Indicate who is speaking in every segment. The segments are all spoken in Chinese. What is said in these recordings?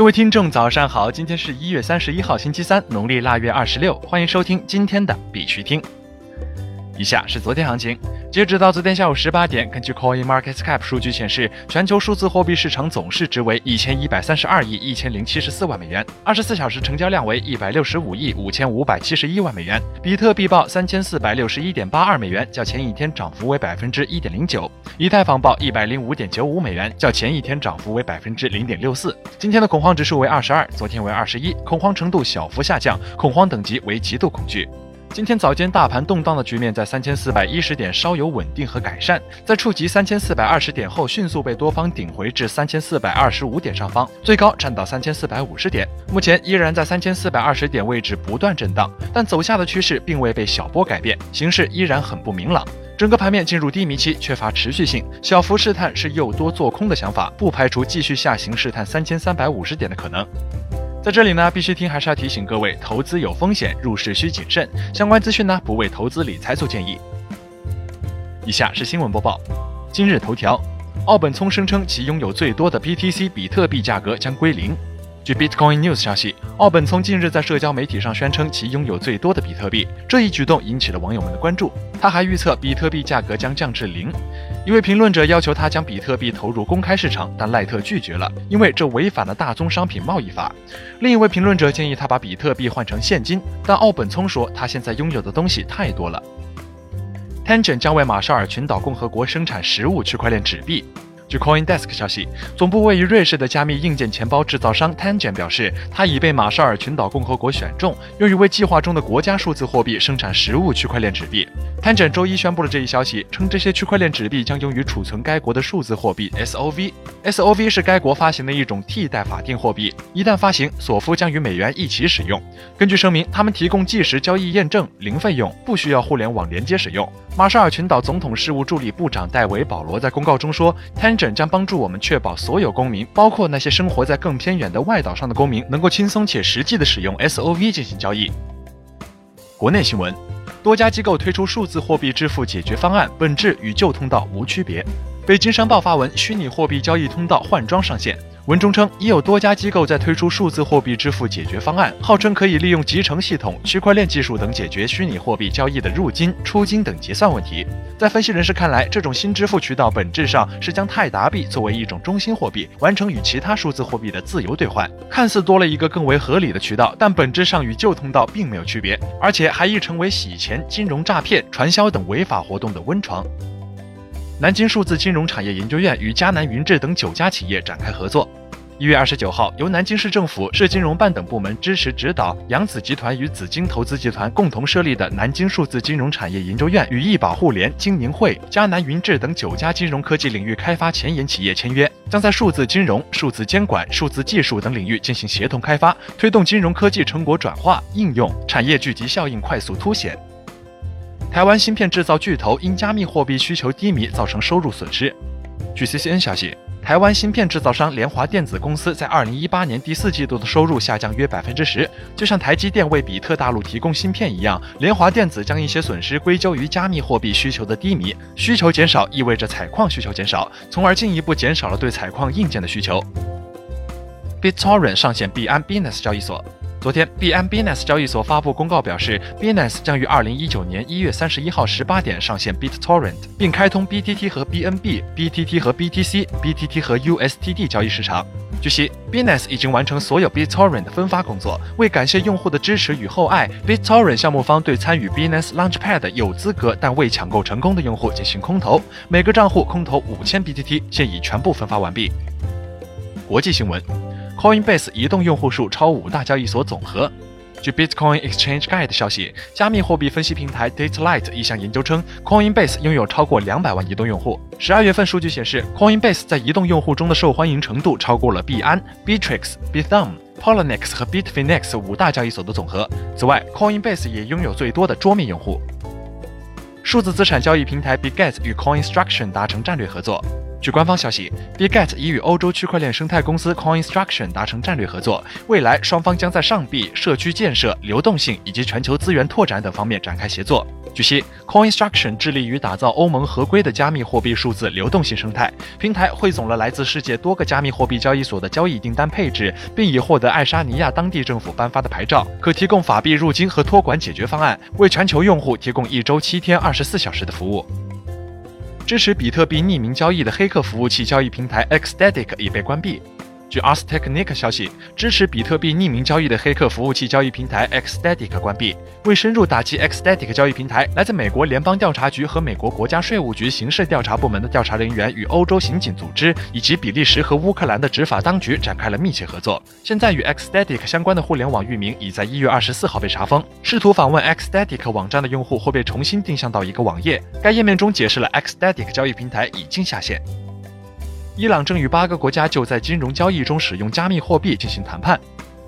Speaker 1: 各位听众，早上好！今天是一月三十一号，星期三，农历腊月二十六。欢迎收听今天的必须听。以下是昨天行情。截止到昨天下午十八点，根据 Coin Market Cap 数据显示，全球数字货币市场总市值为一千一百三十二亿一千零七十四万美元，二十四小时成交量为一百六十五亿五千五百七十一万美元。比特币报三千四百六十一点八二美元，较前一天涨幅为百分之一点零九。以太坊报一百零五点九五美元，较前一天涨幅为百分之零点六四。今天的恐慌指数为二十二，昨天为二十一，恐慌程度小幅下降，恐慌等级为极度恐惧。今天早间大盘动荡的局面在三千四百一十点稍有稳定和改善，在触及三千四百二十点后，迅速被多方顶回至三千四百二十五点上方，最高站到三千四百五十点。目前依然在三千四百二十点位置不断震荡，但走下的趋势并未被小波改变，形势依然很不明朗。整个盘面进入低迷期，缺乏持续性，小幅试探是诱多做空的想法，不排除继续下行试探三千三百五十点的可能。在这里呢，必须听还是要提醒各位，投资有风险，入市需谨慎。相关资讯呢，不为投资理财做建议。以下是新闻播报。今日头条，奥本聪声称其拥有最多的 BTC 比特币价格将归零。据 Bitcoin News 消息，奥本聪近日在社交媒体上宣称其拥有最多的比特币，这一举动引起了网友们的关注。他还预测比特币价格将降至零。一位评论者要求他将比特币投入公开市场，但赖特拒绝了，因为这违反了大宗商品贸易法。另一位评论者建议他把比特币换成现金，但奥本聪说他现在拥有的东西太多了。Tangent 将为马绍尔群岛共和国生产实物区块链纸币。据 CoinDesk 消息，总部位于瑞士的加密硬件钱包制造商 Tangent 表示，它已被马绍尔群岛共和国选中，用于为计划中的国家数字货币生产实物区块链纸币。Tangent 周一宣布了这一消息，称这些区块链纸币将用于储存该国的数字货币 SOV。SOV 是该国发行的一种替代法定货币，一旦发行，索夫将与美元一起使用。根据声明，他们提供即时交易验证，零费用，不需要互联网连接使用。马绍尔群岛总统事务助理部长戴维·保罗在公告中说：“Tangent 将帮助我们确保所有公民，包括那些生活在更偏远的外岛上的公民，能够轻松且实际地使用 SOV 进行交易。”国内新闻：多家机构推出数字货币支付解决方案，本质与旧通道无区别。北京商报发文：虚拟货币交易通道换装上线。文中称，已有多家机构在推出数字货币支付解决方案，号称可以利用集成系统、区块链技术等解决虚拟货币交易的入金、出金等结算问题。在分析人士看来，这种新支付渠道本质上是将泰达币作为一种中心货币，完成与其他数字货币的自由兑换，看似多了一个更为合理的渠道，但本质上与旧通道并没有区别，而且还易成为洗钱、金融诈骗、传销等违法活动的温床。南京数字金融产业研究院与迦南云智等九家企业展开合作。一月二十九号，由南京市政府、市金融办等部门支持指导，扬子集团与紫金投资集团共同设立的南京数字金融产业研究院，与易宝互联、金宁汇、迦南云智等九家金融科技领域开发前沿企业签约，将在数字金融、数字监管、数字技术等领域进行协同开发，推动金融科技成果转化应用，产业聚集效应快速凸显。台湾芯片制造巨头因加密货币需求低迷，造成收入损失。据 CCN 消息。台湾芯片制造商联华电子公司在二零一八年第四季度的收入下降约百分之十，就像台积电为比特大陆提供芯片一样，联华电子将一些损失归咎于加密货币需求的低迷。需求减少意味着采矿需求减少，从而进一步减少了对采矿硬件的需求。BitTorrent 上线币安 Binance 交易所。昨天，币安 Binance 交易所发布公告表示 binas 将于二零一九年一月三十一号十八点上线 BitTorrent，并开通 BTT 和 BNB、BTT 和 BTC、BTT 和 USTD 交易市场。据悉 binas 已经完成所有 BitTorrent 分发工作。为感谢用户的支持与厚爱，BitTorrent 项目方对参与 bnas Launchpad 有资格但未抢购成功的用户进行空投，每个账户空投五千 BTT，现已全部分发完毕。国际新闻。Coinbase 移动用户数超五大交易所总和。据 Bitcoin Exchange Guide 消息，加密货币分析平台 Datalight 一项研究称，Coinbase 拥有超过两百万移动用户。十二月份数据显示，Coinbase 在移动用户中的受欢迎程度超过了币安、Bittrex、b i t h u m Polonix 和 Bitfinex 五大交易所的总和。此外，Coinbase 也拥有最多的桌面用户。数字资产交易平台 b i g e t 与 Coinstruction 达成战略合作。据官方消息，Bitget 已与欧洲区块链生态公司 Coinstruction 达成战略合作，未来双方将在上币、社区建设、流动性以及全球资源拓展等方面展开协作。据悉，Coinstruction 致力于打造欧盟合规的加密货币数字流动性生态平台，汇总了来自世界多个加密货币交易所的交易订单配置，并已获得爱沙尼亚当地政府颁发的牌照，可提供法币入金和托管解决方案，为全球用户提供一周七天二十四小时的服务。支持比特币匿名交易的黑客服务器交易平台 Exstatic 已被关闭。据 Ars Technica 消息，支持比特币匿名交易的黑客服务器交易平台 Xstatic 关闭。为深入打击 Xstatic 交易平台，来自美国联邦调查局和美国国家税务局刑事调查部门的调查人员与欧洲刑警组织以及比利时和乌克兰的执法当局展开了密切合作。现在与 Xstatic 相关的互联网域名已在一月二十四号被查封。试图访问 Xstatic 网站的用户会被重新定向到一个网页，该页面中解释了 Xstatic 交易平台已经下线。伊朗正与八个国家就在金融交易中使用加密货币进行谈判。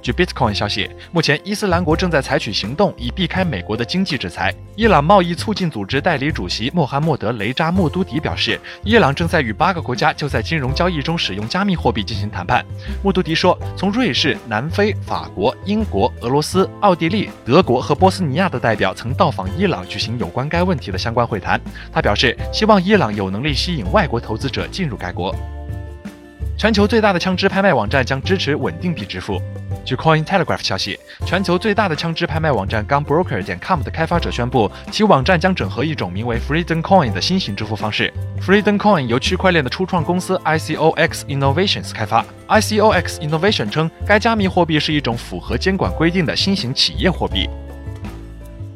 Speaker 1: 据 Bitcoin 消息，目前伊斯兰国正在采取行动以避开美国的经济制裁。伊朗贸易促进组织代理主席穆罕默德·雷扎穆都迪表示，伊朗正在与八个国家就在金融交易中使用加密货币进行谈判。穆都迪说，从瑞士、南非、法国、英国、俄罗斯、奥地利、德国和波斯尼亚的代表曾到访伊朗举行有关该问题的相关会谈。他表示，希望伊朗有能力吸引外国投资者进入该国。全球最大的枪支拍卖网站将支持稳定币支付。据 Coin Telegraph 消息，全球最大的枪支拍卖网站 Gunbroker 点 com 的开发者宣布，其网站将整合一种名为 Freedom Coin 的新型支付方式。Freedom Coin 由区块链的初创公司 ICOX Innovations 开发。ICOX Innovation 称，该加密货币是一种符合监管规定的新型企业货币。